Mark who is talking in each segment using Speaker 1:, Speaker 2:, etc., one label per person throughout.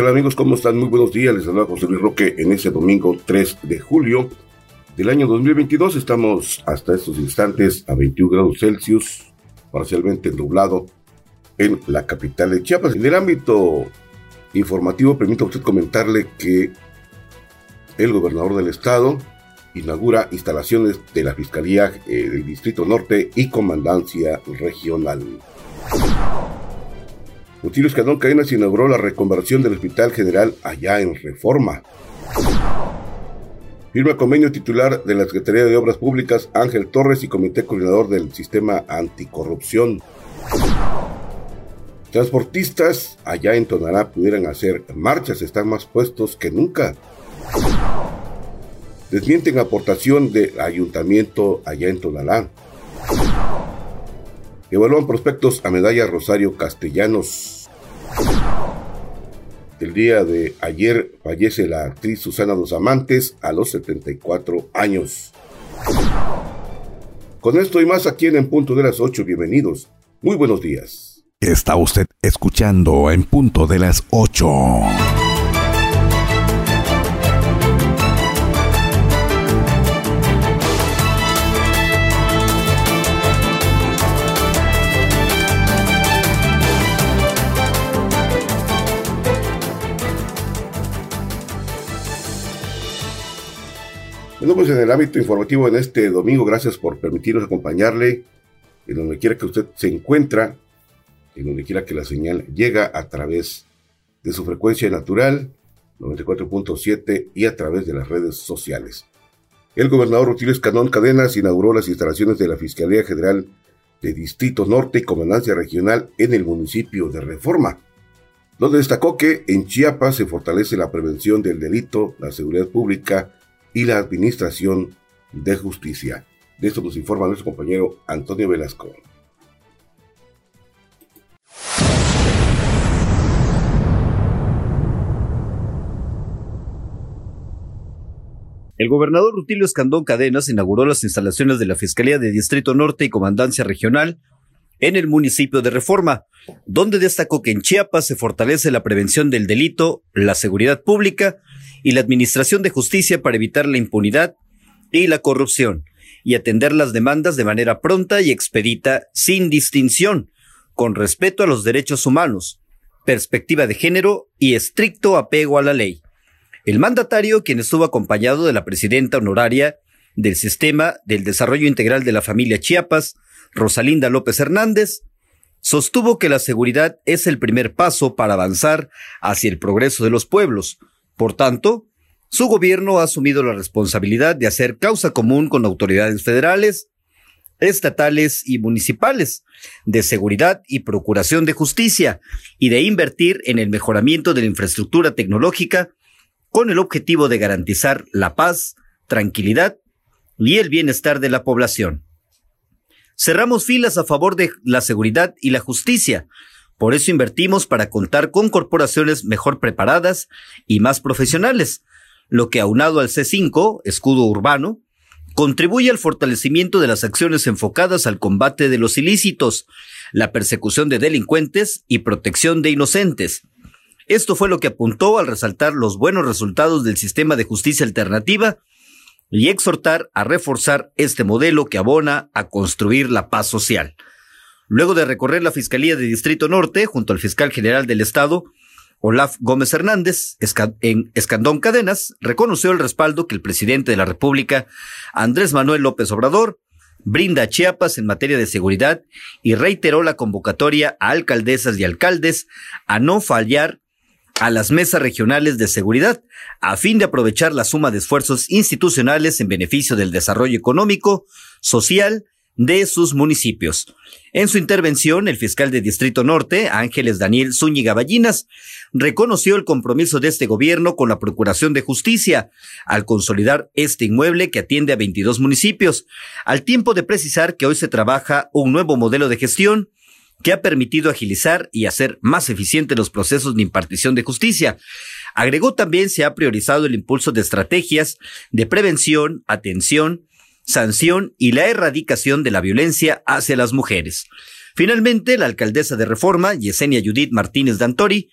Speaker 1: Tal amigos? ¿Cómo están? Muy buenos días. Les saluda José Luis Roque en ese domingo 3 de julio del año 2022. Estamos hasta estos instantes a 21 grados Celsius, parcialmente nublado en la capital de Chiapas. En el ámbito informativo, permita usted comentarle que el gobernador del estado inaugura instalaciones de la Fiscalía eh, del Distrito Norte y Comandancia Regional. Rutilio Escandón Cadenas inauguró la reconversión del Hospital General allá en Reforma. Firma convenio titular de la Secretaría de Obras Públicas Ángel Torres y Comité Coordinador del Sistema Anticorrupción. Transportistas allá en Tonalá pudieran hacer marchas, están más puestos que nunca. Desmienten aportación del ayuntamiento allá en Tonalá. Evalúan prospectos a medalla Rosario Castellanos. El día de ayer fallece la actriz Susana Dos Amantes a los 74 años. Con esto y más aquí en En Punto de las 8, bienvenidos. Muy buenos días.
Speaker 2: Está usted escuchando En Punto de las 8.
Speaker 1: Bueno, pues en el ámbito informativo en este domingo, gracias por permitirnos acompañarle en donde quiera que usted se encuentra, en donde quiera que la señal llega a través de su frecuencia natural, 94.7 y a través de las redes sociales. El gobernador Rutilio Escanón Cadenas inauguró las instalaciones de la Fiscalía General de Distrito Norte y Comandancia Regional en el municipio de Reforma, donde destacó que en Chiapas se fortalece la prevención del delito, la seguridad pública y la Administración de Justicia. De esto nos informa nuestro compañero Antonio Velasco.
Speaker 3: El gobernador Rutilio Escandón Cadenas inauguró las instalaciones de la Fiscalía de Distrito Norte y Comandancia Regional en el municipio de Reforma, donde destacó que en Chiapas se fortalece la prevención del delito, la seguridad pública y la Administración de Justicia para evitar la impunidad y la corrupción y atender las demandas de manera pronta y expedita sin distinción, con respeto a los derechos humanos, perspectiva de género y estricto apego a la ley. El mandatario, quien estuvo acompañado de la presidenta honoraria del Sistema del Desarrollo Integral de la Familia Chiapas, Rosalinda López Hernández, sostuvo que la seguridad es el primer paso para avanzar hacia el progreso de los pueblos, por tanto, su gobierno ha asumido la responsabilidad de hacer causa común con autoridades federales, estatales y municipales de seguridad y procuración de justicia y de invertir en el mejoramiento de la infraestructura tecnológica con el objetivo de garantizar la paz, tranquilidad y el bienestar de la población. Cerramos filas a favor de la seguridad y la justicia, por eso invertimos para contar con corporaciones mejor preparadas y más profesionales, lo que aunado al C5, escudo urbano, contribuye al fortalecimiento de las acciones enfocadas al combate de los ilícitos, la persecución de delincuentes y protección de inocentes. Esto fue lo que apuntó al resaltar los buenos resultados del sistema de justicia alternativa y exhortar a reforzar este modelo que abona a construir la paz social. Luego de recorrer la Fiscalía de Distrito Norte junto al fiscal general del Estado, Olaf Gómez Hernández, en Escandón Cadenas, reconoció el respaldo que el presidente de la República, Andrés Manuel López Obrador, brinda a Chiapas en materia de seguridad y reiteró la convocatoria a alcaldesas y alcaldes a no fallar a las mesas regionales de seguridad, a fin de aprovechar la suma de esfuerzos institucionales en beneficio del desarrollo económico, social de sus municipios. En su intervención, el fiscal de Distrito Norte, Ángeles Daniel Zúñiga Ballinas, reconoció el compromiso de este gobierno con la Procuración de Justicia al consolidar este inmueble que atiende a 22 municipios, al tiempo de precisar que hoy se trabaja un nuevo modelo de gestión que ha permitido agilizar y hacer más eficientes los procesos de impartición de justicia. Agregó también se ha priorizado el impulso de estrategias de prevención, atención, sanción y la erradicación de la violencia hacia las mujeres. Finalmente, la alcaldesa de Reforma, Yesenia Judith Martínez Dantori,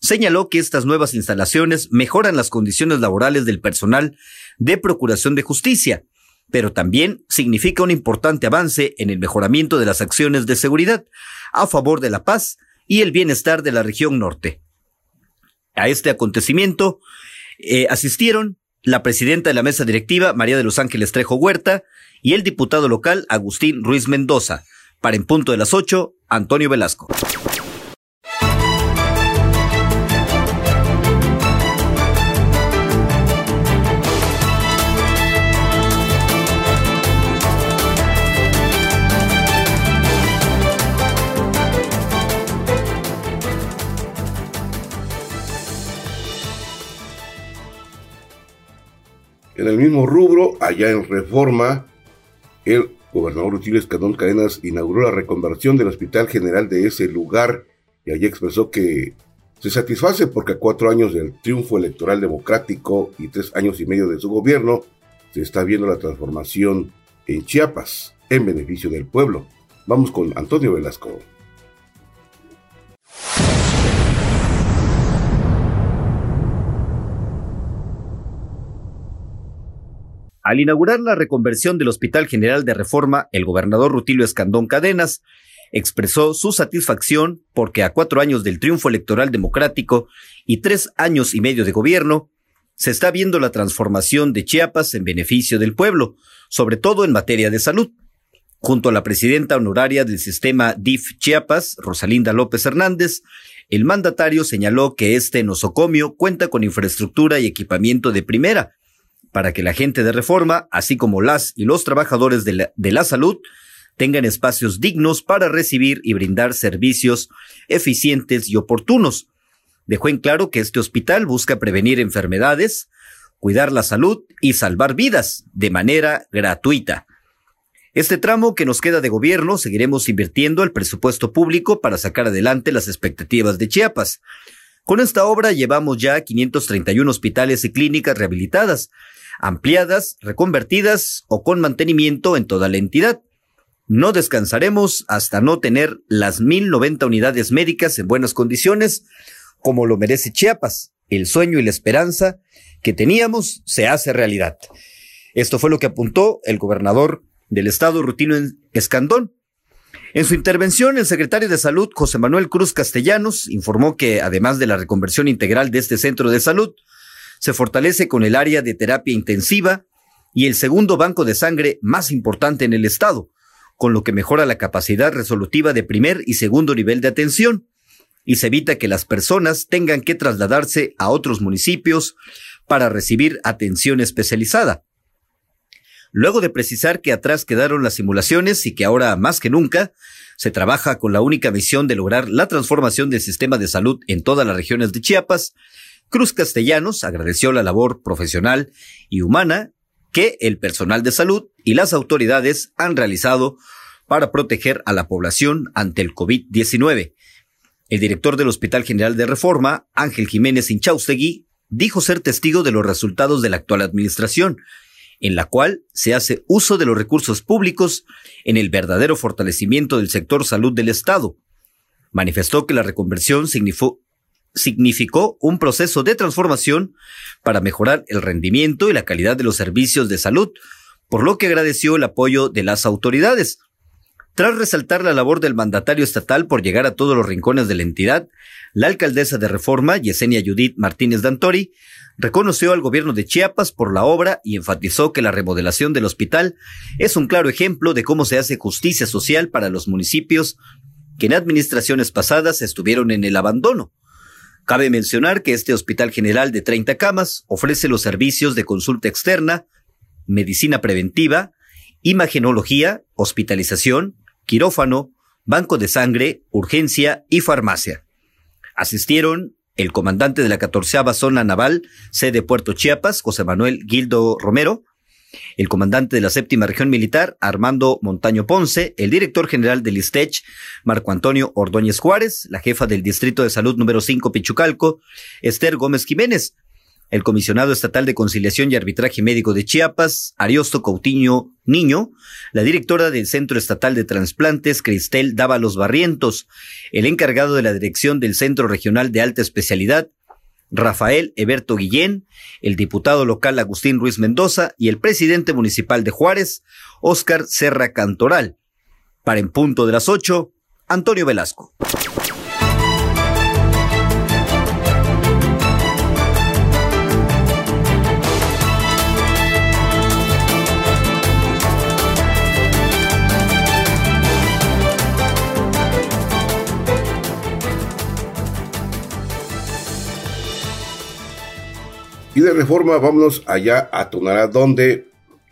Speaker 3: señaló que estas nuevas instalaciones mejoran las condiciones laborales del personal de Procuración de Justicia, pero también significa un importante avance en el mejoramiento de las acciones de seguridad a favor de la paz y el bienestar de la región norte. A este acontecimiento eh, asistieron la presidenta de la mesa directiva, María de los Ángeles Trejo Huerta, y el diputado local, Agustín Ruiz Mendoza. Para en punto de las ocho, Antonio Velasco.
Speaker 1: En el mismo rubro, allá en Reforma, el gobernador Rutilio Escandón Cadenas inauguró la reconversión del Hospital General de ese lugar y allí expresó que se satisface porque a cuatro años del triunfo electoral democrático y tres años y medio de su gobierno, se está viendo la transformación en Chiapas en beneficio del pueblo. Vamos con Antonio Velasco.
Speaker 3: Al inaugurar la reconversión del Hospital General de Reforma, el gobernador Rutilio Escandón Cadenas expresó su satisfacción porque a cuatro años del triunfo electoral democrático y tres años y medio de gobierno, se está viendo la transformación de Chiapas en beneficio del pueblo, sobre todo en materia de salud. Junto a la presidenta honoraria del sistema DIF Chiapas, Rosalinda López Hernández, el mandatario señaló que este nosocomio cuenta con infraestructura y equipamiento de primera, para que la gente de reforma, así como las y los trabajadores de la, salud, tengan espacios dignos para recibir y brindar servicios eficientes y oportunos. Dejó en claro que este hospital busca prevenir enfermedades, cuidar la salud y salvar vidas de manera gratuita. Este tramo que nos queda de gobierno seguiremos invirtiendo el presupuesto público para sacar adelante las expectativas de Chiapas. Con esta obra llevamos ya 531 hospitales y clínicas rehabilitadas, ampliadas, reconvertidas o con mantenimiento en toda la entidad. No descansaremos hasta no tener las 1090 unidades médicas en buenas condiciones, como lo merece Chiapas. El sueño y la esperanza que teníamos se hace realidad. Esto fue lo que apuntó el gobernador del estado Rutino Escandón. En su intervención, el secretario de Salud, José Manuel Cruz Castellanos, informó que además de la reconversión integral de este centro de salud, se fortalece con el área de terapia intensiva y el segundo banco de sangre más importante en el estado, con lo que mejora la capacidad resolutiva de primer y segundo nivel de atención y se evita que las personas tengan que trasladarse a otros municipios para recibir atención especializada. Luego de precisar que atrás quedaron las simulaciones y que ahora más que nunca se trabaja con la única misión de lograr la transformación del sistema de salud en todas las regiones de Chiapas, Cruz Castellanos agradeció la labor profesional y humana que el personal de salud y las autoridades han realizado para proteger a la población ante el COVID-19. El director del Hospital General de Reforma, Ángel Jiménez Inchaustegui, dijo ser testigo de los resultados de la actual administración, en la cual se hace uso de los recursos públicos en el verdadero fortalecimiento del sector salud del Estado. Manifestó que la reconversión significó, significó un proceso de transformación para mejorar el rendimiento y la calidad de los servicios de salud, por lo que agradeció el apoyo de las autoridades. Tras resaltar la labor del mandatario estatal por llegar a todos los rincones de la entidad, la alcaldesa de Reforma, Yesenia Judith Martínez Dantori, reconoció al gobierno de Chiapas por la obra y enfatizó que la remodelación del hospital es un claro ejemplo de cómo se hace justicia social para los municipios que en administraciones pasadas estuvieron en el abandono Cabe mencionar que este hospital general de 30 camas ofrece los servicios de consulta externa, medicina preventiva, imagenología, hospitalización, quirófano, banco de sangre, urgencia y farmacia. Asistieron el comandante de la 14 Zona Naval, sede Puerto Chiapas, José Manuel Gildo Romero, el comandante de la séptima región militar, Armando Montaño Ponce, el director general del ISTECH, Marco Antonio Ordóñez Juárez, la jefa del Distrito de Salud número 5 Pichucalco, Esther Gómez Jiménez, el comisionado estatal de conciliación y arbitraje médico de Chiapas, Ariosto Coutinho Niño, la directora del Centro Estatal de Transplantes, Cristel Dávalos Barrientos, el encargado de la dirección del Centro Regional de Alta Especialidad, Rafael Eberto Guillén, el diputado local Agustín Ruiz Mendoza y el presidente municipal de Juárez, Óscar Serra Cantoral. Para en punto de las ocho, Antonio Velasco.
Speaker 1: Y de reforma, vámonos allá a Tonará, donde,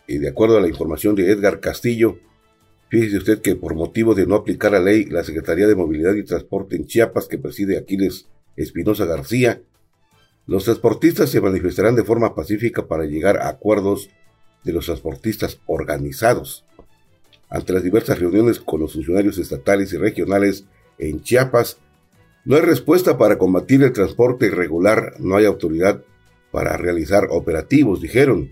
Speaker 1: de acuerdo a la información de Edgar Castillo, fíjese usted que por motivo de no aplicar la ley, la Secretaría de Movilidad y Transporte en Chiapas, que preside Aquiles Espinosa García, los transportistas se manifestarán de forma pacífica para llegar a acuerdos de los transportistas organizados. Ante las diversas reuniones con los funcionarios estatales y regionales en Chiapas, no hay respuesta para combatir el transporte irregular, no hay autoridad para realizar operativos, dijeron.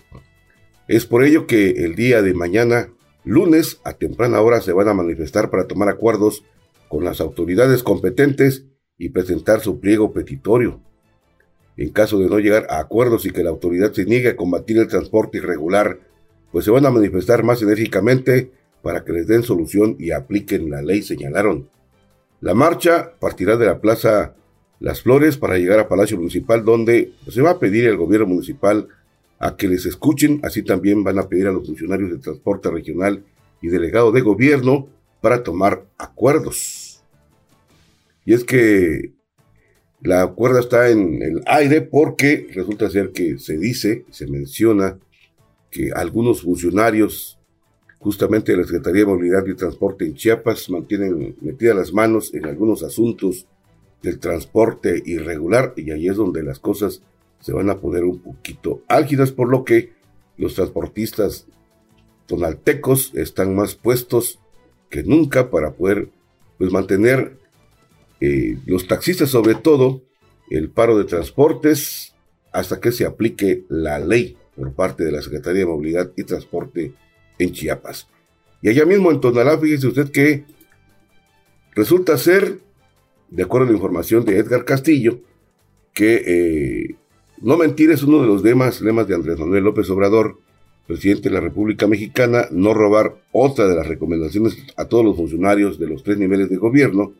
Speaker 1: Es por ello que el día de mañana, lunes, a temprana hora, se van a manifestar para tomar acuerdos con las autoridades competentes y presentar su pliego petitorio. En caso de no llegar a acuerdos y que la autoridad se niegue a combatir el transporte irregular, pues se van a manifestar más enérgicamente para que les den solución y apliquen la ley, señalaron. La marcha partirá de la Plaza las Flores para llegar a Palacio Municipal, donde se va a pedir al gobierno municipal a que les escuchen, así también van a pedir a los funcionarios de transporte regional y delegado de gobierno para tomar acuerdos. Y es que la cuerda está en el aire porque resulta ser que se dice, se menciona que algunos funcionarios justamente de la Secretaría de Movilidad y Transporte en Chiapas mantienen metidas las manos en algunos asuntos del transporte irregular y ahí es donde las cosas se van a poner un poquito álgidas, por lo que los transportistas tonaltecos están más puestos que nunca para poder pues, mantener eh, los taxistas sobre todo el paro de transportes hasta que se aplique la ley por parte de la Secretaría de Movilidad y Transporte en Chiapas. Y allá mismo en Tonalá, fíjese usted que resulta ser de acuerdo a la información de Edgar Castillo, que eh, no mentir es uno de los lemas, lemas de Andrés Manuel López Obrador, presidente de la República Mexicana, no robar otra de las recomendaciones a todos los funcionarios de los tres niveles de gobierno,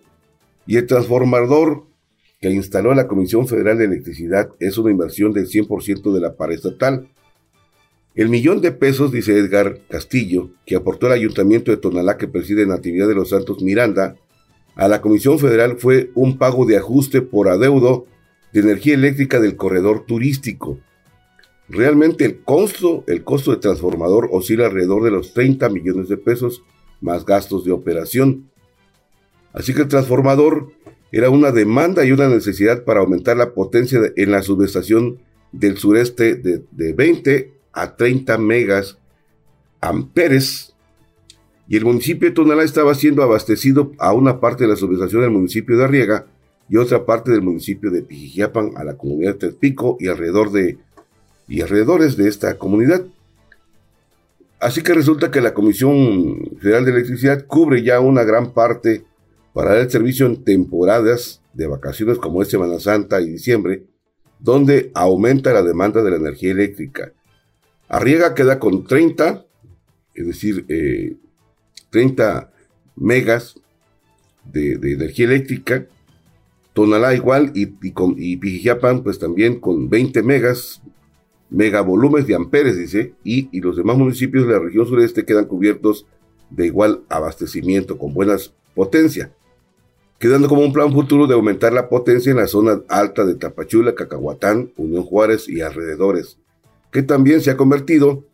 Speaker 1: y el transformador que instaló la Comisión Federal de Electricidad es una inversión del 100% de la paraestatal. El millón de pesos, dice Edgar Castillo, que aportó el ayuntamiento de Tonalá que preside Natividad de los Santos Miranda, a la Comisión Federal fue un pago de ajuste por adeudo de energía eléctrica del corredor turístico. Realmente el costo, el costo de transformador oscila alrededor de los 30 millones de pesos más gastos de operación. Así que el transformador era una demanda y una necesidad para aumentar la potencia en la subestación del sureste de, de 20 a 30 megas amperes y el municipio de Tonalá estaba siendo abastecido a una parte de la subestación del municipio de Arriega y otra parte del municipio de Pijijiapan a la comunidad de Tepico y alrededor de y alrededores de esta comunidad. Así que resulta que la Comisión Federal de Electricidad cubre ya una gran parte para dar el servicio en temporadas de vacaciones como es Semana Santa y diciembre, donde aumenta la demanda de la energía eléctrica. Arriega queda con 30, es decir, eh, 30 megas de, energía eléctrica, Tonalá igual y, con, y Pijijapan pues también con 20 megas, megavolúmenes de amperes dice, y, y los demás municipios de la región sureste quedan cubiertos de igual abastecimiento, con buenas potencia. quedando como un plan futuro de aumentar la potencia en la zona alta de Tapachula, Cacahuatán, Unión Juárez y alrededores, que también se ha convertido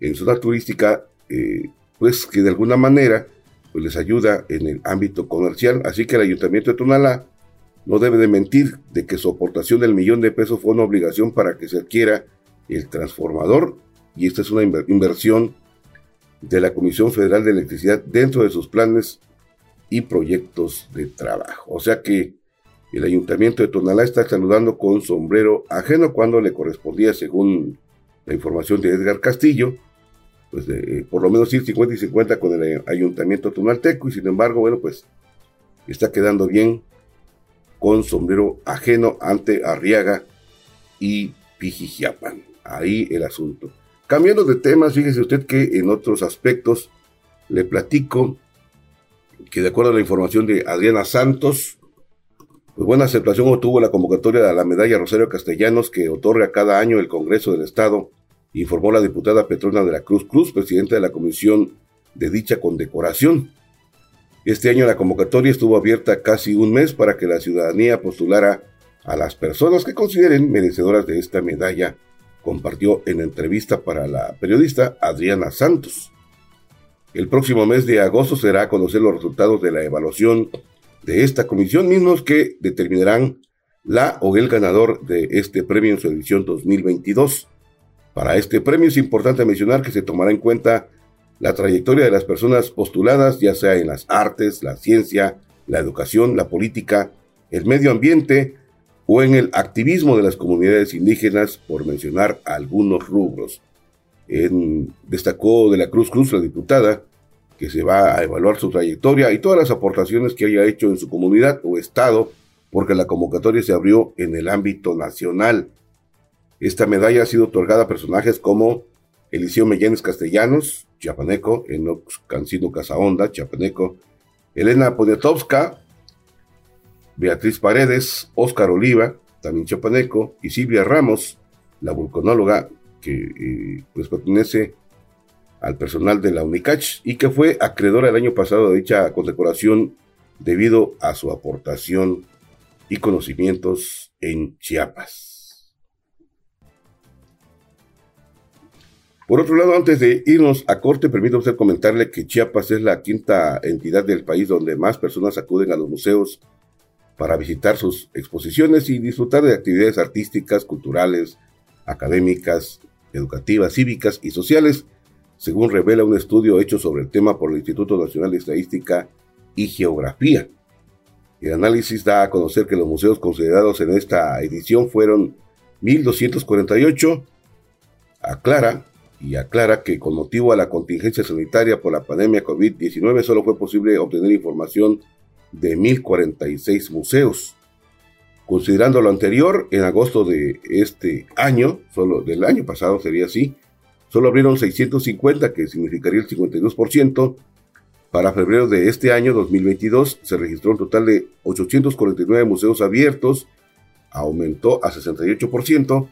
Speaker 1: en zona turística, eh, pues que de alguna manera pues les ayuda en el ámbito comercial. Así que el Ayuntamiento de Tonalá no debe de mentir de que su aportación del millón de pesos fue una obligación para que se adquiera el transformador y esta es una inversión de la Comisión Federal de Electricidad dentro de sus planes y proyectos de trabajo. O sea que el ayuntamiento de Tonalá está saludando con sombrero ajeno cuando le correspondía, según la información de Edgar Castillo, pues de, por lo menos ir 50 y 50 con el ayuntamiento tonalteco y sin embargo, bueno, pues está quedando bien con sombrero ajeno ante Arriaga y Pijijiapan. Ahí el asunto. Cambiando de temas, fíjese usted que en otros aspectos le platico que de acuerdo a la información de Adriana Santos, pues buena aceptación obtuvo la convocatoria de la medalla Rosario Castellanos que otorga cada año el Congreso del Estado, informó la diputada Petrona de la Cruz Cruz, presidenta de la comisión de dicha condecoración. Este año la convocatoria estuvo abierta casi un mes para que la ciudadanía postulara a las personas que consideren merecedoras de esta medalla, compartió en entrevista para la periodista Adriana Santos. El próximo mes de agosto será conocer los resultados de la evaluación de esta comisión, mismos que determinarán la o el ganador de este premio en su edición 2022. Para este premio es importante mencionar que se tomará en cuenta la trayectoria de las personas postuladas, ya sea en las artes, la ciencia, la educación, la política, el medio ambiente o en el activismo de las comunidades indígenas, por mencionar algunos rubros destacó de la Cruz Cruz la diputada que se va a evaluar su trayectoria y todas las aportaciones que haya hecho en su comunidad o estado, porque la convocatoria se abrió en el ámbito nacional. Esta medalla ha sido otorgada a personajes como Eliseo Mellenes Castellanos, chiapaneco, Enox Cancino Casaonda, chiapaneco, Elena Poniatowska, Beatriz Paredes, Óscar Oliva, también chiapaneco, y Silvia Ramos, la vulcanóloga que eh, pues pertenece al personal de la UNICACH y que fue acreedora el año pasado de dicha condecoración debido a su aportación y conocimientos en Chiapas. Por otro lado, antes de irnos a corte, permítame usted comentarle que Chiapas es la quinta entidad del país donde más personas acuden a los museos para visitar sus exposiciones y disfrutar de actividades artísticas, culturales, académicas, educativas, cívicas y sociales, según revela un estudio hecho sobre el tema por el Instituto Nacional de Estadística y Geografía. El análisis da a conocer que los museos considerados en esta edición fueron 1.248. Aclara y aclara que con motivo a la contingencia sanitaria por la pandemia COVID-19 solo fue posible obtener información de 1.046 museos. Considerando lo anterior, en agosto de este año, solo del año pasado sería así, solo abrieron 650, que significaría el 52%. Para febrero de este año, 2022, se registró un total de 849 museos abiertos, aumentó a 68%,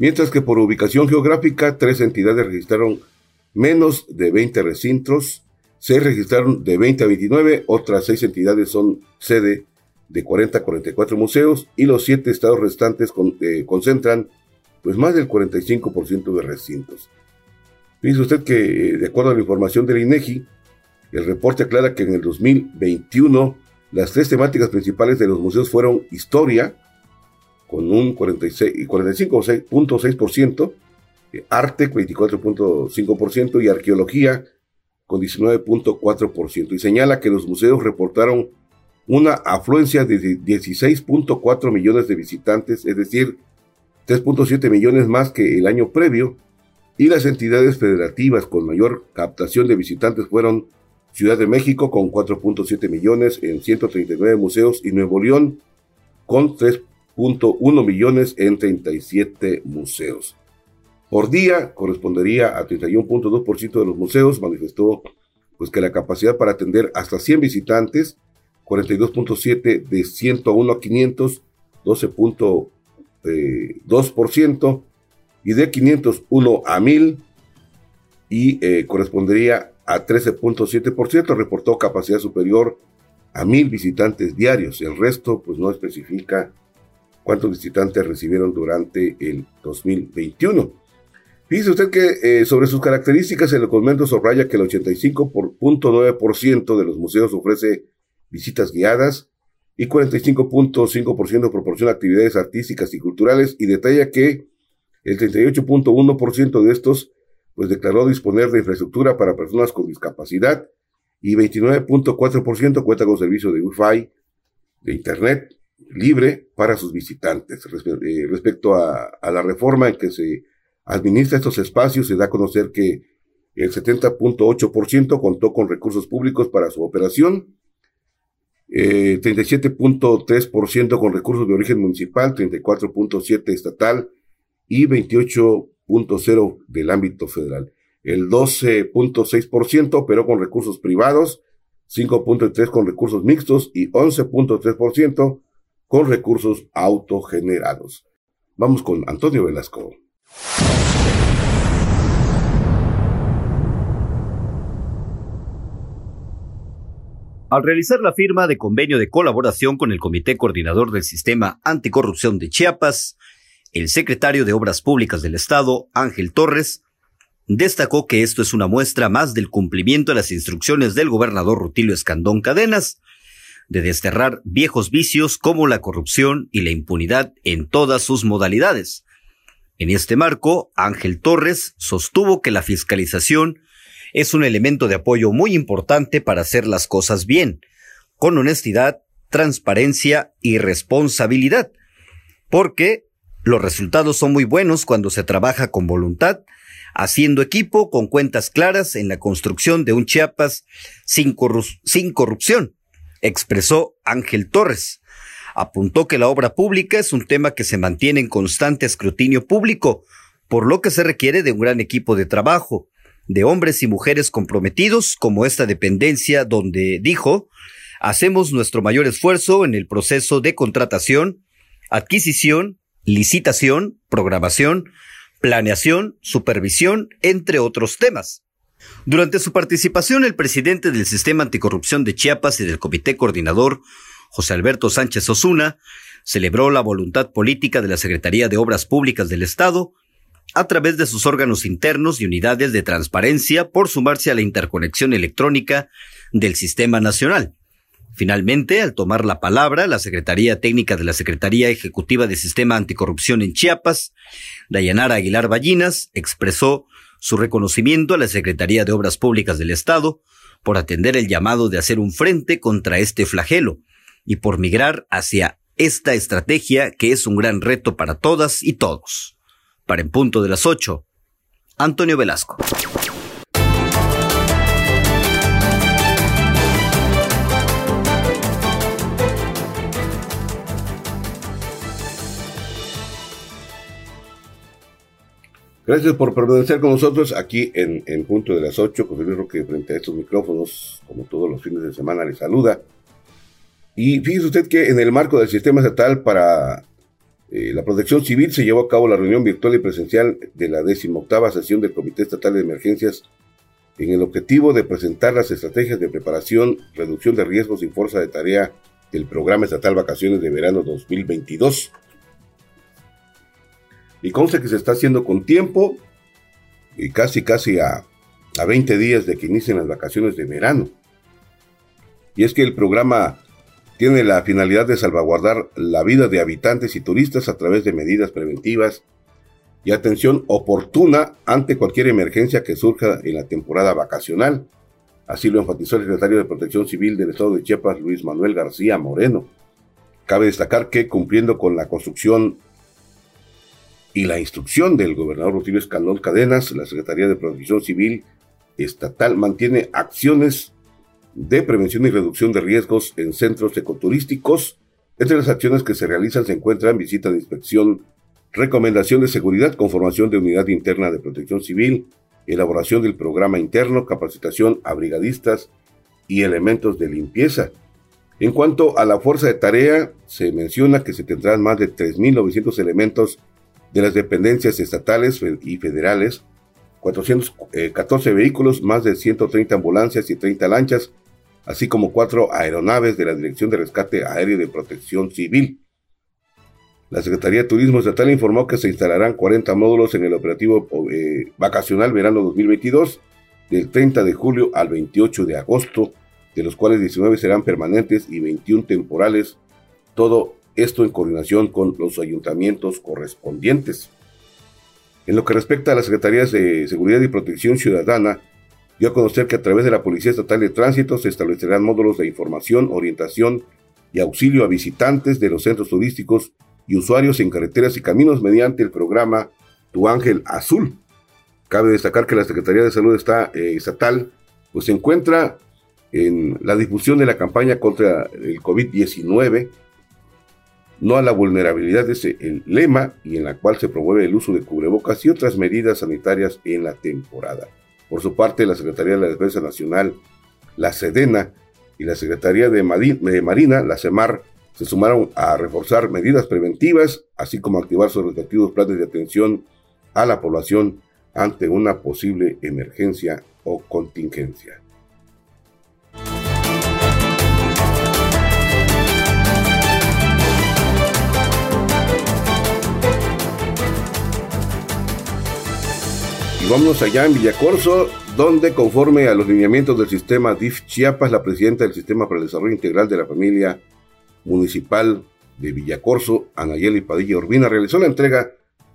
Speaker 1: mientras que por ubicación geográfica, tres entidades registraron menos de 20 recintos, se registraron de 20 a 29, otras seis entidades son sede de 40 a 44 museos y los siete estados restantes eh, concentran pues más del 45% de recintos. Dice usted que, eh, de acuerdo a la información del INEGI, el reporte aclara que en el 2021 las tres temáticas principales de los museos fueron historia, con un 45.6%, eh, arte, 24.5%, y arqueología, con 19.4%. Y señala que los museos reportaron una afluencia de 16.4 millones de visitantes, es decir, 3.7 millones más que el año previo, y las entidades federativas con mayor captación de visitantes fueron Ciudad de México con 4.7 millones en 139 museos y Nuevo León con 3.1 millones en 37 museos. Por día correspondería a 31.2% de los museos, manifestó pues que la capacidad para atender hasta 100 visitantes 42.7 de 101 a 500, 12.2%, y de 501 a 1000, y eh, correspondería a 13.7%, reportó capacidad superior a mil visitantes diarios. El resto, pues no especifica cuántos visitantes recibieron durante el 2021. Dice usted que eh, sobre sus características el documento subraya que el 85.9% de los museos ofrece visitas guiadas y 45.5% proporciona actividades artísticas y culturales y detalla que el 38.1% de estos pues declaró disponer de infraestructura para personas con discapacidad y 29.4% cuenta con servicio de Wi-Fi, de Internet libre para sus visitantes. Eh, respecto a, la reforma en que se administra estos espacios, se da a conocer que el 70.8% contó con recursos públicos para su operación, 37.3% eh, con recursos de origen municipal, 34.7% estatal y 28.0% del ámbito federal el 12.6% operó con recursos privados, 5.3% con recursos mixtos y 11.3% con recursos autogenerados. Vamos con Antonio Velasco.
Speaker 3: Al realizar la firma de convenio de colaboración con el Comité Coordinador del Sistema Anticorrupción de Chiapas, el secretario de Obras Públicas del Estado, Ángel Torres, destacó que esto es una muestra más del cumplimiento de las instrucciones del gobernador Rutilio Escandón Cadenas de desterrar viejos vicios como la corrupción y la impunidad en todas sus modalidades. En este marco, Ángel Torres sostuvo que la fiscalización es un elemento de apoyo muy importante para hacer las cosas bien, con honestidad, transparencia y responsabilidad, porque los resultados son muy buenos cuando se trabaja con voluntad, haciendo equipo con cuentas claras en la construcción de un Chiapas sin, corrupción, expresó Ángel Torres. Apuntó que la obra pública es un tema que se mantiene en constante escrutinio público, por lo que se requiere de un gran equipo de trabajo, de hombres y mujeres comprometidos como esta dependencia donde dijo, hacemos nuestro mayor esfuerzo en el proceso de contratación, adquisición, licitación, programación, planeación, supervisión, entre otros temas. Durante su participación, el presidente del Sistema Anticorrupción de Chiapas y del Comité Coordinador, José Alberto Sánchez Osuna, celebró la voluntad política de la Secretaría de Obras Públicas del Estado a través de sus órganos internos y unidades de transparencia por sumarse a la interconexión electrónica del Sistema Nacional. Finalmente, al tomar la palabra, la Secretaría Técnica de la Secretaría Ejecutiva de Sistema Anticorrupción en Chiapas, Dayanara Aguilar Ballinas, expresó su reconocimiento a la Secretaría de Obras Públicas del Estado por atender el llamado de hacer un frente contra este flagelo y por migrar hacia esta estrategia que es un gran reto para todas y todos. Para en punto de las ocho, Antonio Velasco.
Speaker 1: Gracias por permanecer con nosotros aquí en, en punto de las 8. José Luis que frente a estos micrófonos, como todos los fines de semana, le saluda. Y fíjese usted que en el marco del sistema estatal para eh, la protección civil se llevó a cabo la reunión virtual y presencial de la 18 sesión del Comité Estatal de Emergencias en el objetivo de presentar las estrategias de preparación, reducción de riesgos y fuerza de tarea del Programa Estatal Vacaciones de Verano 2022 y consta que se está haciendo con tiempo y casi casi a, a 20 días de que inicien las vacaciones de verano. Y es que el programa tiene la finalidad de salvaguardar la vida de habitantes y turistas a través de medidas preventivas y atención oportuna ante cualquier emergencia que surja en la temporada vacacional. Así lo enfatizó el secretario de Protección Civil del Estado de Chiapas, Luis Manuel García Moreno. Cabe destacar que cumpliendo con la construcción y la instrucción del gobernador Rutilio Escandón Cadenas, la Secretaría de Protección Civil Estatal mantiene acciones de prevención y reducción de riesgos en centros ecoturísticos. Entre las acciones que se realizan se encuentran visita de inspección, recomendación de seguridad, conformación de unidad interna de protección civil, elaboración del programa interno, capacitación a brigadistas y elementos de limpieza. En cuanto a la fuerza de tarea, se menciona que se tendrán más de 3.900 elementos de las dependencias estatales y federales, 414 eh, vehículos, más de 130 ambulancias y 30 lanchas, así como cuatro aeronaves de la Dirección de Rescate Aéreo de Protección Civil. La Secretaría de Turismo Estatal informó que se instalarán 40 módulos en el operativo eh, vacacional verano 2022 del 30 de julio al 28 de agosto, de los cuales 19 serán permanentes y 21 temporales, todo esto en coordinación con los ayuntamientos correspondientes. En lo que respecta a las Secretarías de Seguridad y Protección Ciudadana, dio a conocer que a través de la Policía Estatal de Tránsito se establecerán módulos de información, orientación y auxilio a visitantes de los centros turísticos y usuarios en carreteras y caminos mediante el programa Tu Ángel Azul. Cabe destacar que la Secretaría de Salud está, eh, Estatal pues, se encuentra en la difusión de la campaña contra el COVID-19, no a la vulnerabilidad es el lema y en la cual se promueve el uso de cubrebocas y otras medidas sanitarias en la temporada. Por su parte, la Secretaría de la Defensa Nacional, la SEDENA y la Secretaría de Marina, la CEMAR, se sumaron a reforzar medidas preventivas, así como activar sus respectivos planes de atención a la población ante una posible emergencia o contingencia. Vámonos allá en Villacorso, donde conforme a los lineamientos del sistema DIF Chiapas, la presidenta del Sistema para el Desarrollo Integral de la Familia Municipal de Villacorso, Anayeli Padilla Urbina, realizó la entrega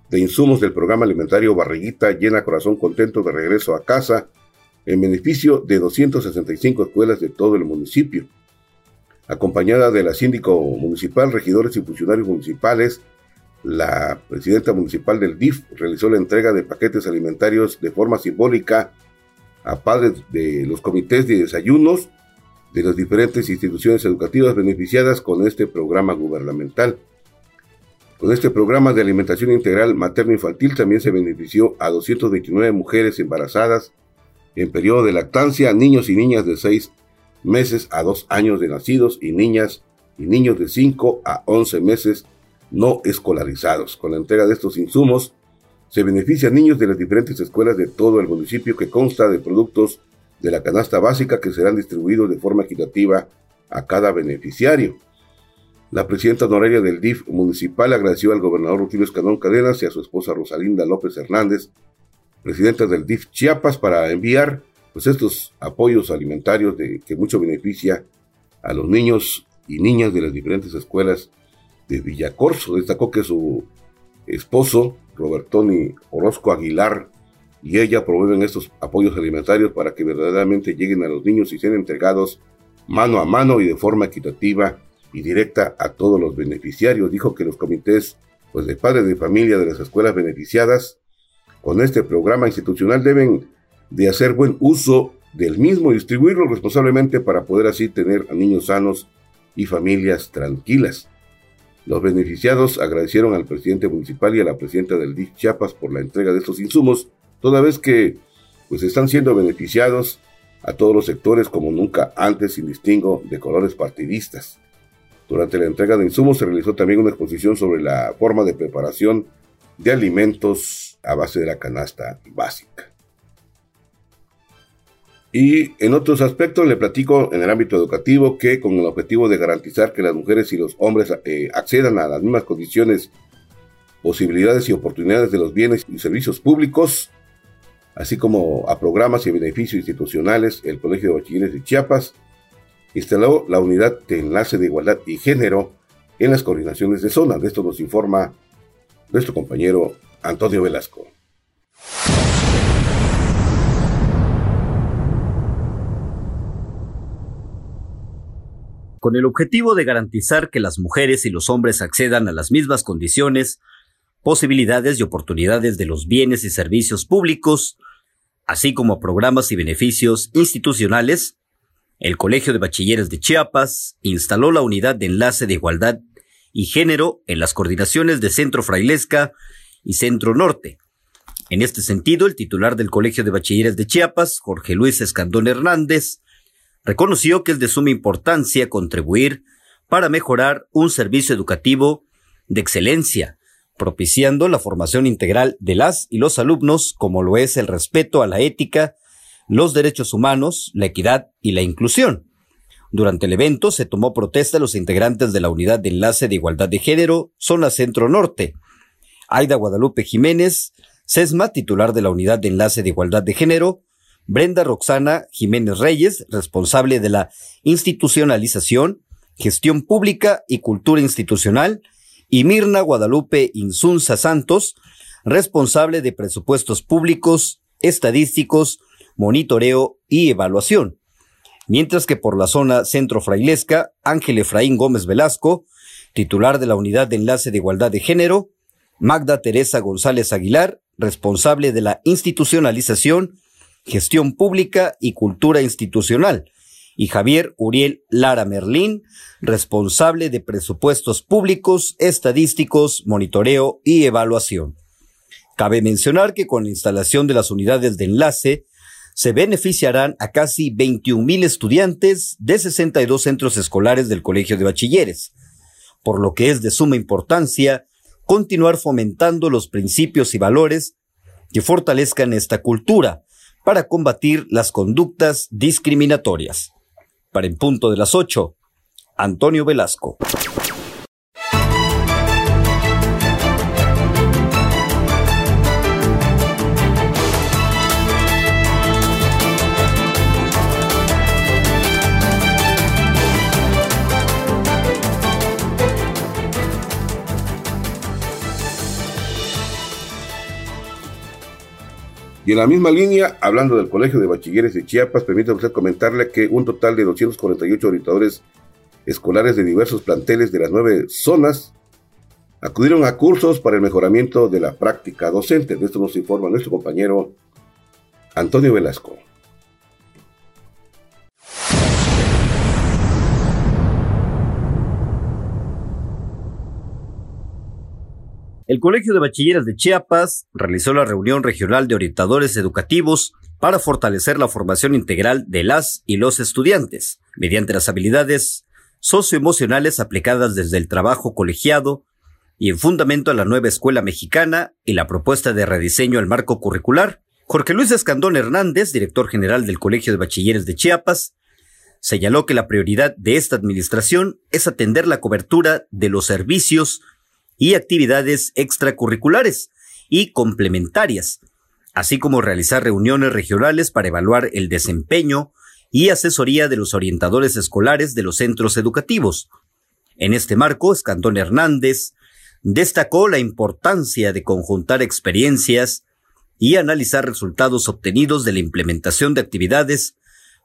Speaker 1: de insumos del programa alimentario Barriguita Llena Corazón Contento de Regreso a Casa en beneficio de 265 escuelas de todo el municipio. Acompañada de la síndico municipal, regidores y funcionarios municipales, la presidenta municipal del DIF realizó la entrega de paquetes alimentarios de forma simbólica a padres de los comités de desayunos de las diferentes instituciones educativas beneficiadas con este programa gubernamental. Con este programa de alimentación integral materno-infantil también se benefició a 229 mujeres embarazadas en periodo de lactancia, niños y niñas de 6 meses a 2 años de nacidos y niñas y niños de 5 a 11 meses no escolarizados. Con la entrega de estos insumos, se benefician niños de las diferentes escuelas de todo el municipio que consta de productos de la canasta básica que serán distribuidos de forma equitativa a cada beneficiario. La presidenta honoraria del DIF municipal agradeció al gobernador Rutilio Escandón Cadenas y a su esposa Rosalinda López Hernández, presidenta del DIF Chiapas, para enviar pues, estos apoyos alimentarios de, que mucho beneficia a los niños y niñas de las diferentes escuelas de Villacorso. Destacó que su esposo, Robertoni Orozco Aguilar, y ella promueven estos apoyos alimentarios para que verdaderamente lleguen a los niños y sean entregados mano a mano y de forma equitativa y directa a todos los beneficiarios. Dijo que los comités pues, de padres de familia de las escuelas beneficiadas con este programa institucional deben de hacer buen uso del mismo y distribuirlo responsablemente para poder así tener a niños sanos y familias tranquilas. Los beneficiados agradecieron al presidente municipal y a la presidenta del DIF Chiapas por la entrega de estos insumos, toda vez que pues están siendo beneficiados a todos los sectores como nunca antes sin distingo de colores partidistas. Durante la entrega de insumos se realizó también una exposición sobre la forma de preparación de alimentos a base de la canasta básica. Y en otros aspectos le platico en el ámbito educativo que con el objetivo de garantizar que las mujeres y los hombres eh, accedan a las mismas condiciones, posibilidades y oportunidades de los bienes y servicios públicos, así como a programas y beneficios institucionales, el Colegio de Bachilleres de Chiapas instaló la unidad de enlace de igualdad y género en las coordinaciones de zona. De esto nos informa nuestro compañero Antonio Velasco.
Speaker 3: Con el objetivo de garantizar que las mujeres y los hombres accedan a las mismas condiciones, posibilidades y oportunidades de los bienes y servicios públicos, así como a programas y beneficios institucionales, el Colegio de Bachilleres de Chiapas instaló la unidad de enlace de igualdad y género en las coordinaciones de Centro Frailesca y Centro Norte. En este sentido, el titular del Colegio de Bachilleres de Chiapas, Jorge Luis Escandón Hernández, reconoció que es de suma importancia contribuir para mejorar un servicio educativo de excelencia, propiciando la formación integral de las y los alumnos, como lo es el respeto a la ética, los derechos humanos, la equidad y la inclusión. Durante el evento se tomó protesta a los integrantes de la Unidad de Enlace de Igualdad de Género, Zona Centro Norte. Aida Guadalupe Jiménez, SESMA, titular de la Unidad de Enlace de Igualdad de Género, Brenda Roxana Jiménez Reyes, responsable de la institucionalización, gestión pública y cultura institucional, y Mirna Guadalupe Insunza Santos, responsable de presupuestos públicos, estadísticos, monitoreo y evaluación. Mientras que por la zona centro frailesca, Ángel Efraín Gómez Velasco, titular de la Unidad de Enlace de Igualdad de Género, Magda Teresa González Aguilar, responsable de la institucionalización, gestión pública y cultura institucional, y Javier Uriel Lara Merlín, responsable de presupuestos públicos, estadísticos, monitoreo y evaluación. Cabe mencionar que con la instalación de las unidades de enlace, se beneficiarán a casi 21 mil estudiantes de 62 centros escolares del Colegio de Bachilleres, por lo que es de suma importancia continuar fomentando los principios y valores que fortalezcan esta cultura para combatir las conductas discriminatorias. Para en punto de las 8, Antonio Velasco.
Speaker 1: Y en la misma línea, hablando del Colegio de Bachilleres de Chiapas, permítame usted comentarle que un total de 248 orientadores escolares de diversos planteles de las nueve zonas acudieron a cursos para el mejoramiento de la práctica docente. De esto nos informa nuestro compañero Antonio Velasco.
Speaker 3: El Colegio de Bachilleres de Chiapas realizó la reunión regional de orientadores educativos para fortalecer la formación integral de las y los estudiantes, mediante las habilidades socioemocionales aplicadas desde el trabajo colegiado y en fundamento a la nueva escuela mexicana y la propuesta de rediseño al marco curricular. Jorge Luis Escandón Hernández, director general del Colegio de Bachilleres de Chiapas, señaló que la prioridad de esta administración es atender la cobertura de los servicios y actividades extracurriculares y complementarias, así como realizar reuniones regionales para evaluar el desempeño y asesoría de los orientadores escolares de los centros educativos. En este marco, Escandón Hernández destacó la importancia de conjuntar experiencias y analizar resultados obtenidos de la implementación de actividades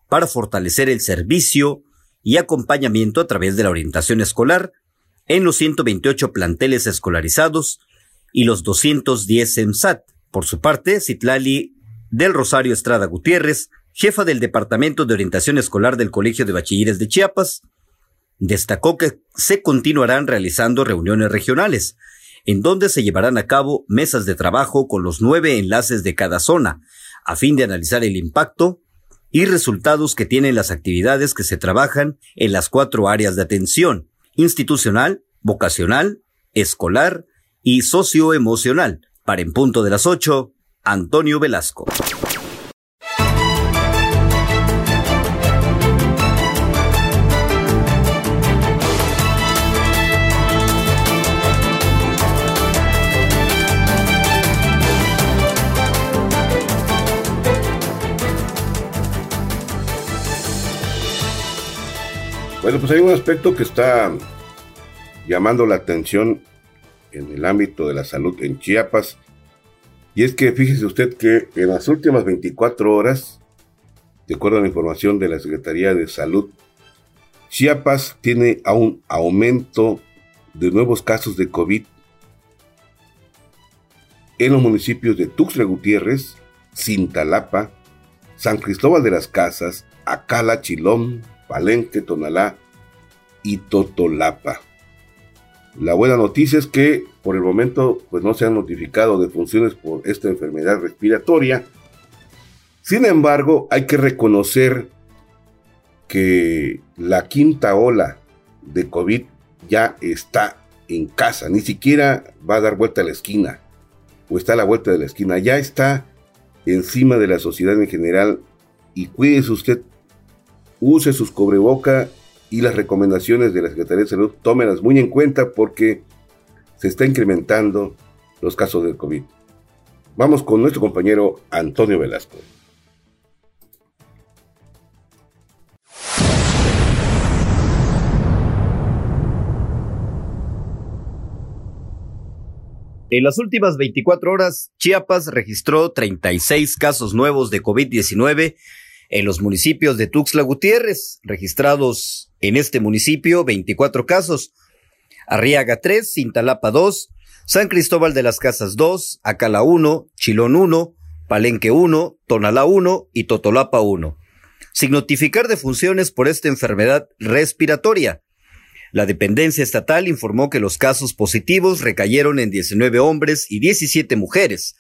Speaker 3: para fortalecer el servicio y acompañamiento a través de la orientación escolar en los 128 planteles escolarizados y los 210 en SAT. Por su parte, Citlali del Rosario Estrada Gutiérrez, jefa del Departamento de Orientación Escolar del Colegio de Bachilleres de Chiapas, destacó que se continuarán realizando reuniones regionales, en donde se llevarán a cabo mesas de trabajo con los nueve enlaces de cada zona, a fin de analizar el impacto y resultados que tienen las actividades que se trabajan en las cuatro áreas de atención, institucional, vocacional, escolar y socioemocional. Para en punto de las 8, Antonio Velasco.
Speaker 1: Bueno, pues hay un aspecto que está llamando la atención en el ámbito de la salud en Chiapas. Y es que fíjese usted que en las últimas 24 horas, de acuerdo a la información de la Secretaría de Salud, Chiapas tiene un aumento de nuevos casos de COVID en los municipios de Tuxtla Gutiérrez, Cintalapa, San Cristóbal de las Casas, Acala, Chilón, Palenque, Tonalá y Totolapa. La buena noticia es que por el momento pues no se han notificado defunciones por esta enfermedad respiratoria. Sin embargo, hay que reconocer que la quinta ola de COVID ya está en casa, ni siquiera va a dar vuelta a la esquina o está a la vuelta de la esquina, ya está encima de la sociedad en general y cuídese usted use sus cobreboca y las recomendaciones de la Secretaría de Salud, tómenlas muy en cuenta porque se está incrementando los casos del COVID. Vamos con nuestro compañero Antonio Velasco.
Speaker 3: En las últimas 24 horas, Chiapas registró 36 casos nuevos de COVID-19 en los municipios de Tuxtla Gutiérrez, registrados en este municipio 24 casos, Arriaga 3, Cintalapa 2, San Cristóbal de las Casas 2, Acala 1, Chilón 1, Palenque 1, Tonalá 1 y Totolapa 1, sin notificar defunciones por esta enfermedad respiratoria. La dependencia estatal informó que los casos positivos recayeron en 19 hombres y 17 mujeres,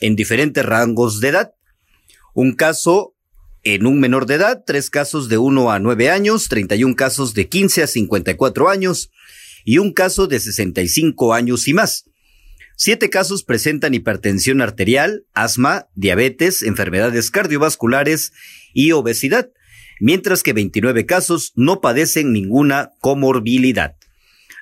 Speaker 3: en diferentes rangos de edad. Un caso en un menor de edad, tres casos de 1 a 9 años, 31 casos de 15 a 54 años y un caso de 65 años y más. Siete casos presentan hipertensión arterial, asma, diabetes, enfermedades cardiovasculares y obesidad mientras que 29 casos no padecen ninguna comorbilidad.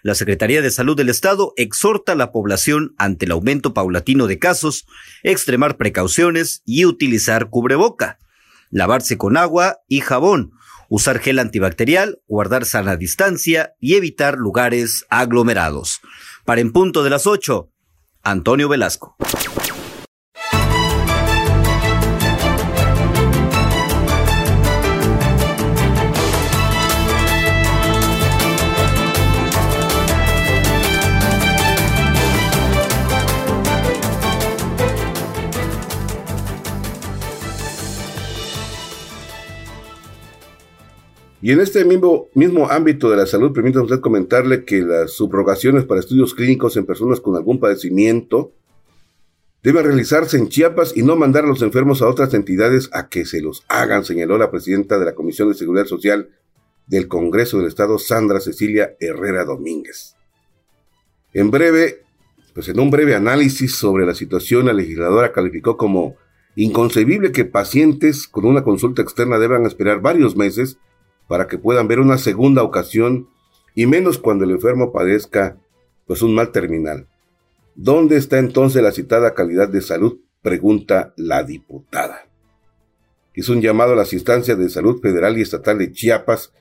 Speaker 3: La Secretaría de Salud del Estado exhorta a la población ante el aumento paulatino de casos, extremar precauciones y utilizar cubreboca, lavarse con agua y jabón, usar gel antibacterial, guardar sana distancia y evitar lugares aglomerados. Para en punto de las 8, Antonio Velasco.
Speaker 1: Y en este mismo, ámbito de la salud, permítame usted comentarle que las subrogaciones para estudios clínicos en personas con algún padecimiento deben realizarse en Chiapas y no mandar a los enfermos a otras entidades a que se los hagan, señaló la presidenta de la Comisión de Seguridad Social del Congreso del Estado, Sandra Cecilia Herrera Domínguez. En breve, pues en un breve análisis sobre la situación, la legisladora calificó como inconcebible que pacientes con una consulta externa deban esperar varios meses para que puedan ver una segunda ocasión y menos cuando el enfermo padezca pues un mal terminal. ¿Dónde está entonces la citada calidad de salud? pregunta la diputada. Hizo un llamado a las instancias de salud federal y estatal de Chiapas,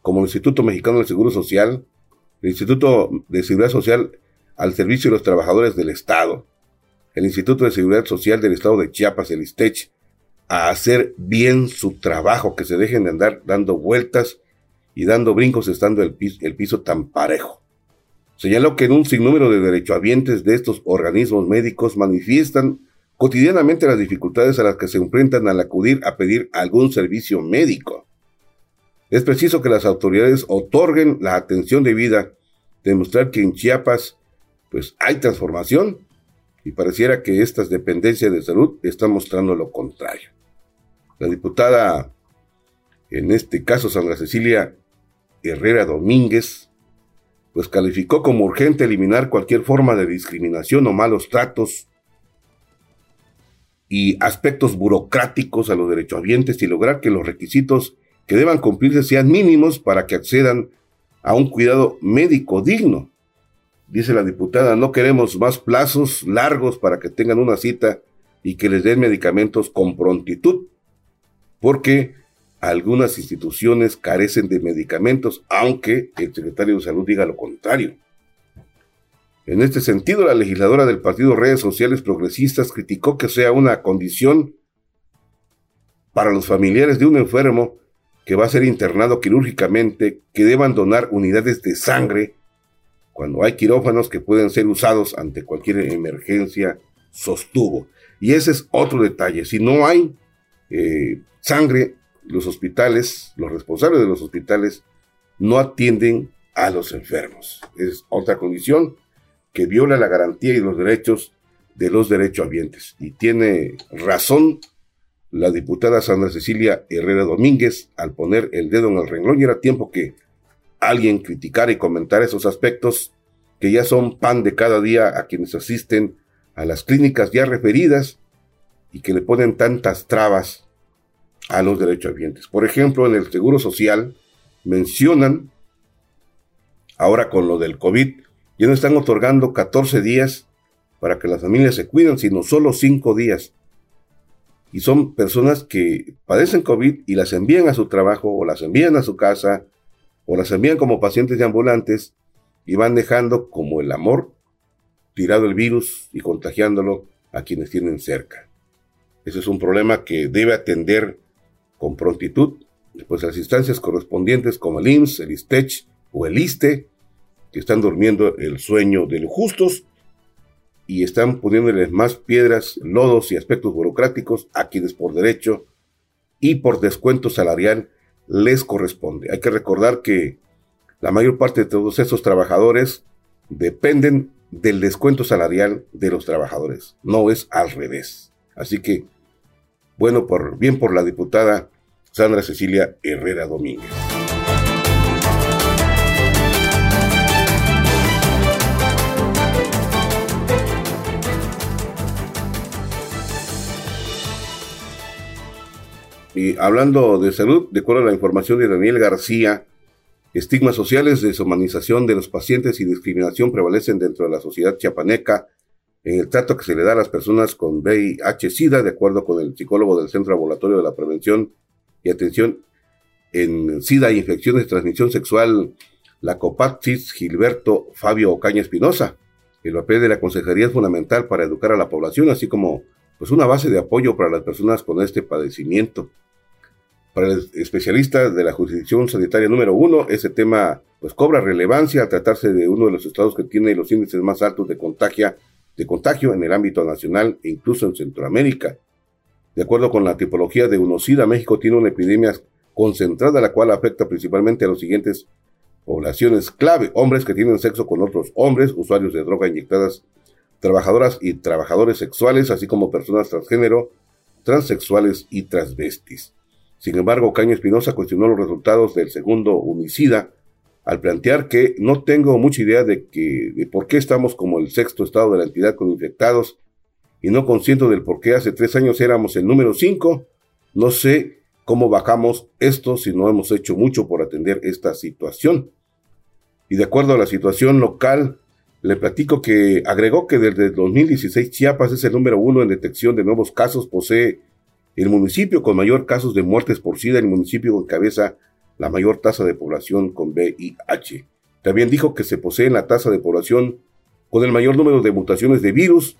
Speaker 1: como el Instituto Mexicano del Seguro Social, el Instituto de Seguridad Social al servicio de los trabajadores del Estado, el Instituto de Seguridad Social del Estado de Chiapas, el ISTECH, a hacer bien su trabajo, que se dejen de andar dando vueltas y dando brincos estando el piso, tan parejo. Señaló que en un sinnúmero de derechohabientes de estos organismos médicos manifiestan cotidianamente las dificultades a las que se enfrentan al acudir a pedir algún servicio médico. Es preciso que las autoridades otorguen la atención debida, demostrar que en Chiapas pues hay transformación y pareciera que estas dependencias de salud están mostrando lo contrario. La diputada, en este caso Sandra Cecilia Herrera Domínguez, pues calificó como urgente eliminar cualquier forma de discriminación o malos tratos y aspectos burocráticos a los derechohabientes y lograr que los requisitos que deban cumplirse sean mínimos para que accedan a un cuidado médico digno. Dice la diputada, no queremos más plazos largos para que tengan una cita y que les den medicamentos con prontitud porque algunas instituciones carecen de medicamentos, aunque el secretario de Salud diga lo contrario. En este sentido, la legisladora del Partido Redes Sociales Progresistas criticó que sea una condición para los familiares de un enfermo que va a ser internado quirúrgicamente que deban donar unidades de sangre cuando hay quirófanos que pueden ser usados ante cualquier emergencia, sostuvo. Y ese es otro detalle. Si no hay eh, sangre, los hospitales, los responsables de los hospitales, no atienden a los enfermos. Es otra condición que viola la garantía y los derechos de los derechohabientes. Y tiene razón la diputada Sandra Cecilia Herrera Domínguez al poner el dedo en el renglón y era tiempo que alguien criticara y comentara esos aspectos que ya son pan de cada día a quienes asisten a las clínicas ya referidas y que le ponen tantas trabas a los derechohabientes. Por ejemplo, en el Seguro Social mencionan, ahora con lo del COVID, ya no están otorgando 14 días para que las familias se cuiden, sino solo 5 días. Y son personas que padecen COVID y las envían a su trabajo o las envían a su casa o las envían como pacientes de ambulantes y van dejando como el amor tirado el virus y contagiándolo a quienes tienen cerca. Ese es un problema que debe atender con prontitud pues las instancias correspondientes como el IMSS, el ISTECH o el ISTE, que están durmiendo el sueño de los justos y están poniéndoles más piedras, lodos y aspectos burocráticos a quienes por derecho y por descuento salarial les corresponde. Hay que recordar que la mayor parte de todos esos trabajadores dependen del descuento salarial de los trabajadores, no es al revés. Así que, bueno, por, bien por la diputada Sandra Cecilia Herrera Domínguez. Y hablando de salud, de acuerdo a la información de Daniel García, estigmas sociales, deshumanización de los pacientes y discriminación prevalecen dentro de la sociedad chiapaneca en el trato que se le da a las personas con VIH-Sida, de acuerdo con el psicólogo del Centro Ambulatorio de la Prevención y Atención en SIDA y Infecciones de Transmisión Sexual, la COPATSIS, Gilberto Fabio Ocaña Espinosa. El papel de la consejería es fundamental para educar a la población, así como pues una base de apoyo para las personas con este padecimiento. Para el especialista de la jurisdicción sanitaria número uno, ese tema pues cobra relevancia al tratarse de uno de los estados que tiene los índices más altos de, contagio, de contagio en el ámbito nacional e incluso en Centroamérica. De acuerdo con la tipología de UNOSIDA, México tiene una epidemia concentrada la cual afecta principalmente a los siguientes poblaciones clave, hombres que tienen sexo con otros hombres, usuarios de droga inyectadas, trabajadoras y trabajadores sexuales, así como personas transgénero, transexuales y transvestis. Sin embargo, Caño Espinosa cuestionó los resultados del segundo homicida al plantear que no tengo mucha idea de, que, de por qué estamos como el sexto estado de la entidad con infectados y no consciente del por qué hace tres años éramos el número cinco. No sé cómo bajamos esto si no hemos hecho mucho por atender esta situación. Y de acuerdo a la situación local, le platico que agregó que desde 2016 Chiapas es el número uno en detección de nuevos casos, posee el municipio con mayor casos de muertes por SIDA, el municipio encabeza la mayor tasa de población con VIH. También dijo que se posee la tasa de población con el mayor número de mutaciones de virus.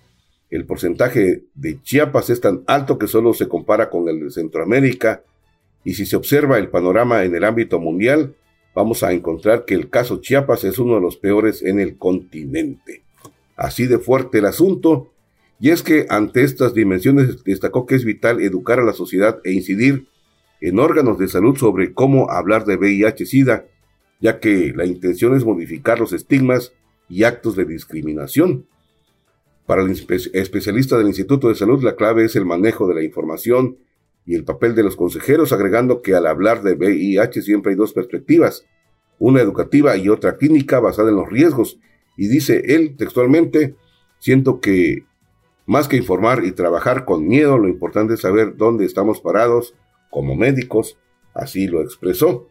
Speaker 1: El porcentaje de Chiapas es tan alto que solo se compara con el de Centroamérica. Y si se observa el panorama en el ámbito mundial, vamos a encontrar que el caso Chiapas es uno de los peores en el continente. Así de fuerte el asunto y es que ante estas dimensiones destacó que es vital educar a la sociedad e incidir en órganos de salud sobre cómo hablar de VIH-Sida, ya que la intención es modificar los estigmas y actos de discriminación. Para el especialista del Instituto de Salud, la clave es el manejo de la información y el papel de los consejeros, agregando que al hablar de VIH siempre hay dos perspectivas, una educativa y otra clínica basada en los riesgos. Y dice él textualmente, siento que más que informar y trabajar con miedo, lo importante es saber dónde estamos parados como médicos, así lo expresó.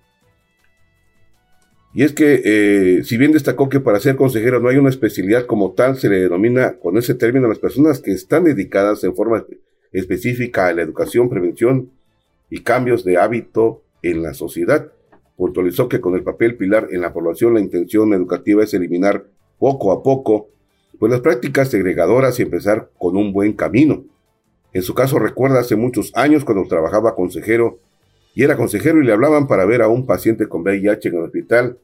Speaker 1: Y es que, eh, si bien destacó que para ser consejero no hay una especialidad como tal, se le denomina con ese término a las personas que están dedicadas en forma específica a la educación, prevención y cambios de hábito en la sociedad. Puntualizó que con el papel pilar en la población la intención educativa es eliminar poco a poco pues las prácticas segregadoras y empezar con un buen camino. En su caso recuerda hace muchos años cuando trabajaba consejero y era consejero y le hablaban para ver a un paciente con VIH en el hospital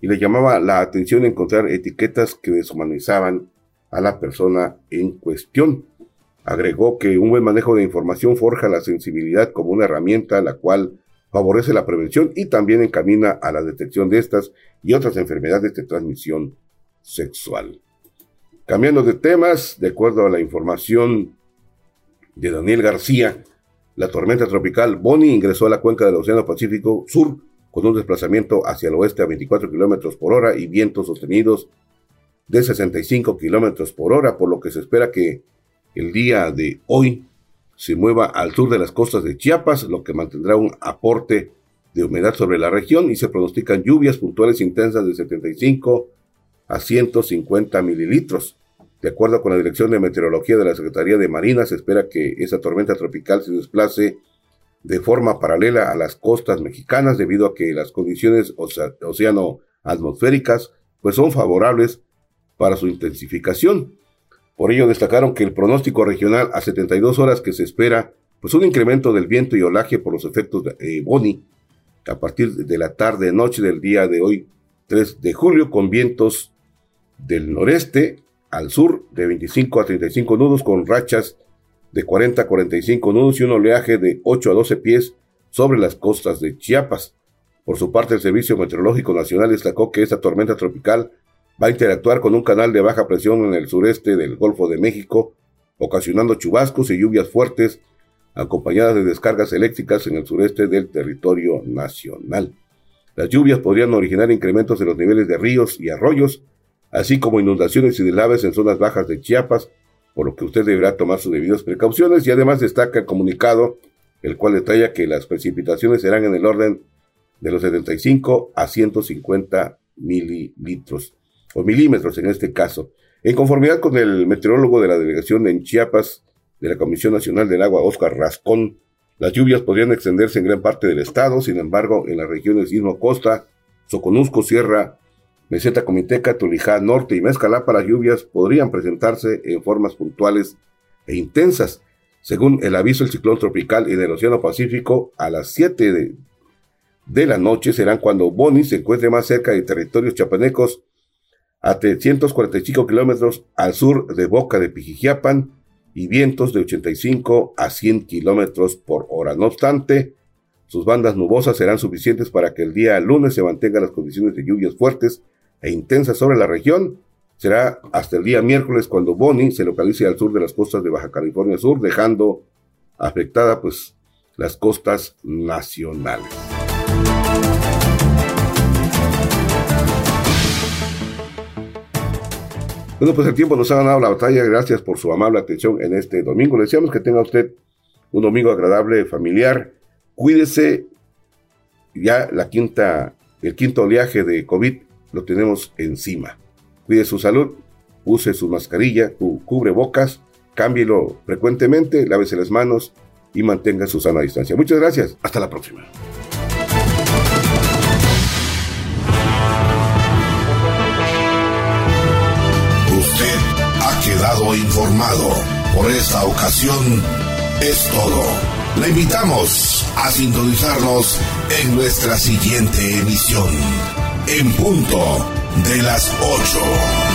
Speaker 1: y le llamaba la atención encontrar etiquetas que deshumanizaban a la persona en cuestión. Agregó que un buen manejo de información forja la sensibilidad como una herramienta la cual favorece la prevención y también encamina a la detección de estas y otras enfermedades de transmisión sexual. Cambiando de temas, de acuerdo a la información de Daniel García, la tormenta tropical Bonnie ingresó a la cuenca del Océano Pacífico Sur con un desplazamiento hacia el oeste a 24 kilómetros por hora y vientos sostenidos de 65 kilómetros por hora, por lo que se espera que el día de hoy se mueva al sur de las costas de Chiapas, lo que mantendrá un aporte de humedad sobre la región y se pronostican lluvias puntuales intensas de 75 a 150 mililitros. De acuerdo con la Dirección de Meteorología de la Secretaría de Marina, se espera que esa tormenta tropical se desplace de forma paralela a las costas mexicanas debido a que las condiciones océano-atmosféricas pues son favorables para su intensificación. Por ello destacaron que el pronóstico regional a 72 horas que se espera pues un incremento del viento y olaje por los efectos de eh, Boni a partir de la tarde noche del día de hoy 3 de julio con vientos del noreste al sur de 25 a 35 nudos con rachas de 40 a 45 nudos y un oleaje de 8 a 12 pies sobre las costas de Chiapas. Por su parte, el Servicio Meteorológico Nacional destacó que esta tormenta tropical va a interactuar con un canal de baja presión en el sureste del Golfo de México, ocasionando chubascos y lluvias fuertes, acompañadas de descargas eléctricas en el sureste del territorio nacional. Las lluvias podrían originar incrementos en los niveles de ríos y arroyos, así como inundaciones y deslaves en zonas bajas de Chiapas, por lo que usted deberá tomar sus debidas precauciones y además destaca el comunicado, el cual detalla que las precipitaciones serán en el orden de los 75 a 150 mililitros, o milímetros en este caso. En conformidad con el meteorólogo de la delegación en Chiapas de la Comisión Nacional del Agua, Oscar Rascón, las lluvias podrían extenderse en gran parte del estado, sin embargo, en las regiones Istmo Costa, Soconusco, Sierra, Meseta Comiteca, Tulijá Norte y Mezcalapa, las lluvias podrían presentarse en formas puntuales e intensas. Según el aviso del ciclón tropical en el Océano Pacífico, a las 7 de, la noche serán cuando Boni se encuentre más cerca de territorios chapanecos a 345 kilómetros al sur de Boca de Pijijiapan y vientos de 85 a 100 kilómetros por hora. No obstante, sus bandas nubosas serán suficientes para que el día lunes se mantengan las condiciones de lluvias fuertes e intensas sobre la región. Será hasta el día miércoles cuando Boni se localice al sur de las costas de Baja California Sur, dejando afectada pues las costas nacionales. Bueno, pues el tiempo nos ha ganado la batalla. Gracias por su amable atención en este domingo. Le deseamos que tenga usted un domingo agradable, familiar. Cuídese. Ya la quinta, el quinto oleaje de COVID lo tenemos encima. Cuide su salud, use su mascarilla, cubre bocas, cámbielo frecuentemente, lávese las manos y mantenga su sana distancia. Muchas gracias. Hasta la próxima.
Speaker 2: quedado informado. Por esta ocasión es todo. Le invitamos a sintonizarnos en nuestra siguiente emisión, en punto de las 8.